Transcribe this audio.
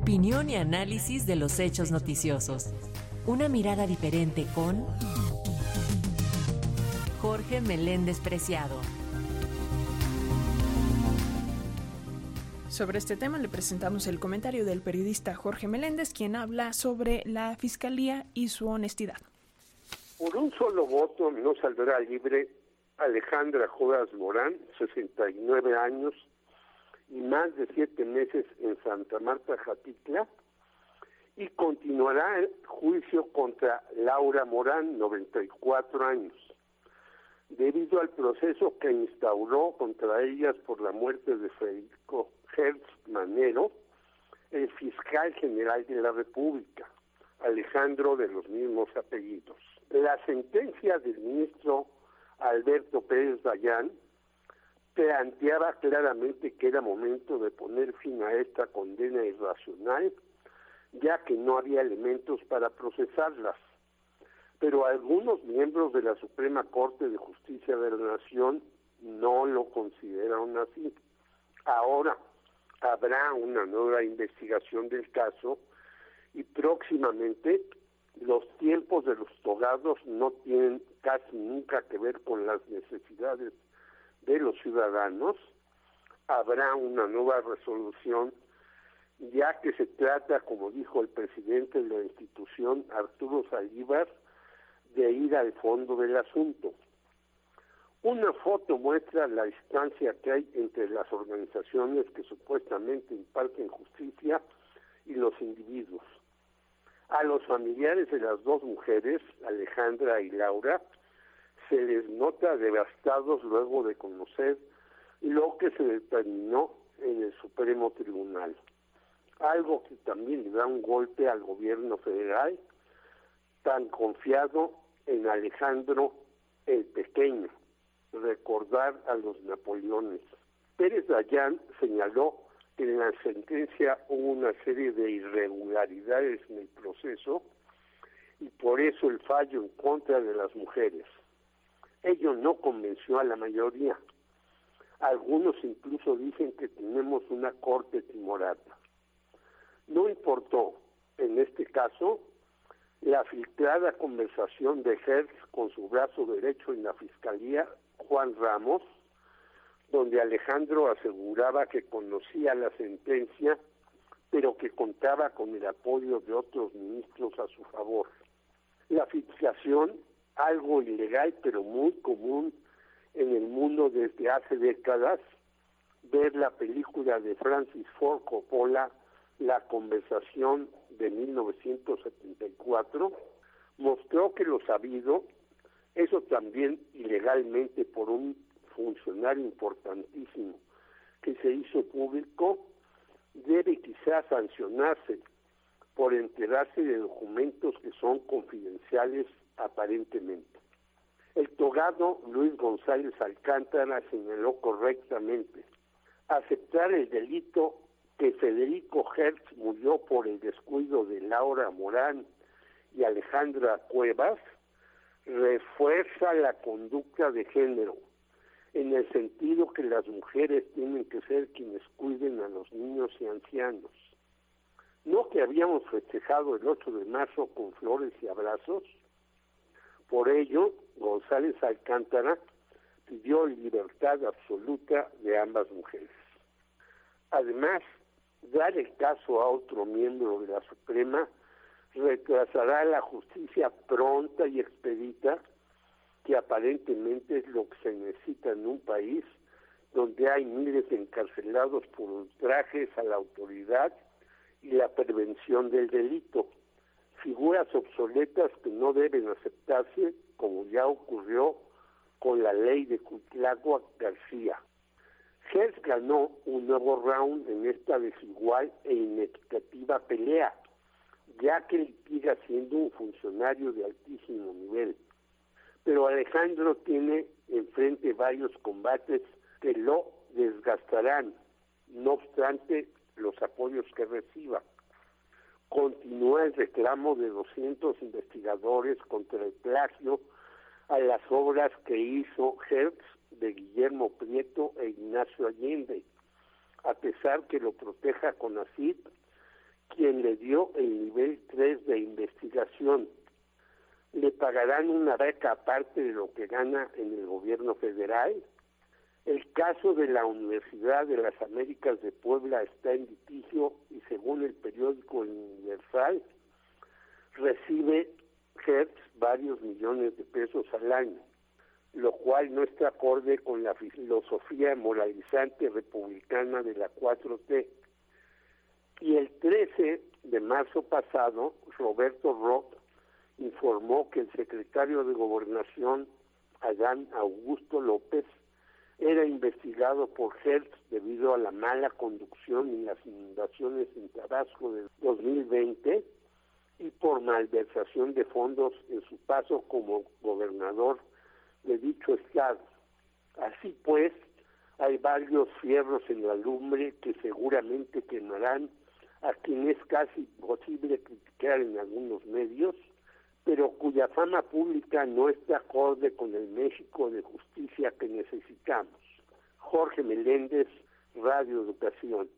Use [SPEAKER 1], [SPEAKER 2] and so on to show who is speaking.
[SPEAKER 1] Opinión y análisis de los hechos noticiosos. Una mirada diferente con Jorge Meléndez Preciado.
[SPEAKER 2] Sobre este tema le presentamos el comentario del periodista Jorge Meléndez, quien habla sobre la Fiscalía y su honestidad.
[SPEAKER 3] Por un solo voto no saldrá libre Alejandra Jodas Morán, 69 años, y más de siete meses en Santa Marta, Jatitla, y continuará el juicio contra Laura Morán, 94 años, debido al proceso que instauró contra ellas por la muerte de Federico Hertz Manero, el fiscal general de la República, Alejandro de los mismos apellidos. La sentencia del ministro Alberto Pérez Dayán planteaba claramente que era momento de poner fin a esta condena irracional, ya que no había elementos para procesarlas. Pero algunos miembros de la Suprema Corte de Justicia de la Nación no lo consideraron así. Ahora habrá una nueva investigación del caso y próximamente los tiempos de los togados no tienen casi nunca que ver con las necesidades de los ciudadanos, habrá una nueva resolución, ya que se trata, como dijo el presidente de la institución, Arturo Saldívar, de ir al fondo del asunto. Una foto muestra la distancia que hay entre las organizaciones que supuestamente imparten justicia y los individuos. A los familiares de las dos mujeres, Alejandra y Laura, se les nota devastados luego de conocer lo que se determinó en el Supremo Tribunal. Algo que también le da un golpe al gobierno federal, tan confiado en Alejandro el Pequeño, recordar a los Napoleones. Pérez Dayán señaló que en la sentencia hubo una serie de irregularidades en el proceso y por eso el fallo en contra de las mujeres. Ello no convenció a la mayoría. Algunos incluso dicen que tenemos una corte timorata. No importó, en este caso, la filtrada conversación de Hertz con su brazo derecho en la fiscalía, Juan Ramos, donde Alejandro aseguraba que conocía la sentencia, pero que contaba con el apoyo de otros ministros a su favor. La filtración algo ilegal pero muy común en el mundo desde hace décadas, ver la película de Francis Ford Coppola, La conversación de 1974, mostró que lo sabido, eso también ilegalmente por un funcionario importantísimo que se hizo público, debe quizás sancionarse por enterarse de documentos que son confidenciales aparentemente. El togado Luis González Alcántara señaló correctamente aceptar el delito que Federico Hertz murió por el descuido de Laura Morán y Alejandra Cuevas refuerza la conducta de género en el sentido que las mujeres tienen que ser quienes cuiden a los niños y ancianos. No que habíamos festejado el 8 de marzo con flores y abrazos, por ello, González Alcántara pidió libertad absoluta de ambas mujeres. Además, dar el caso a otro miembro de la Suprema retrasará la justicia pronta y expedita, que aparentemente es lo que se necesita en un país donde hay miles encarcelados por ultrajes a la autoridad y la prevención del delito figuras obsoletas que no deben aceptarse, como ya ocurrió con la ley de Cutlagua García. Gers ganó un nuevo round en esta desigual e inequitativa pelea, ya que sigue siendo un funcionario de altísimo nivel. Pero Alejandro tiene enfrente varios combates que lo desgastarán, no obstante los apoyos que reciba continúa el reclamo de 200 investigadores contra el plagio a las obras que hizo Hertz de Guillermo Prieto e Ignacio Allende, a pesar que lo proteja con CONACYT, quien le dio el nivel 3 de investigación. Le pagarán una beca aparte de lo que gana en el gobierno federal. El caso de la Universidad de las Américas de Puebla está en litigio y según el periódico Universal recibe Hertz varios millones de pesos al año, lo cual no está acorde con la filosofía moralizante republicana de la 4T. Y el 13 de marzo pasado, Roberto Roth informó que el secretario de Gobernación, Adán Augusto López, era investigado por Hertz debido a la mala conducción en las inundaciones en Tabasco de 2020 y por malversación de fondos en su paso como gobernador de dicho estado. Así pues, hay varios fierros en la lumbre que seguramente quemarán a quien es casi imposible criticar en algunos medios, pero cuya fama pública no está acorde con el México de justicia que necesitamos. Jorge Meléndez, Radio Educación.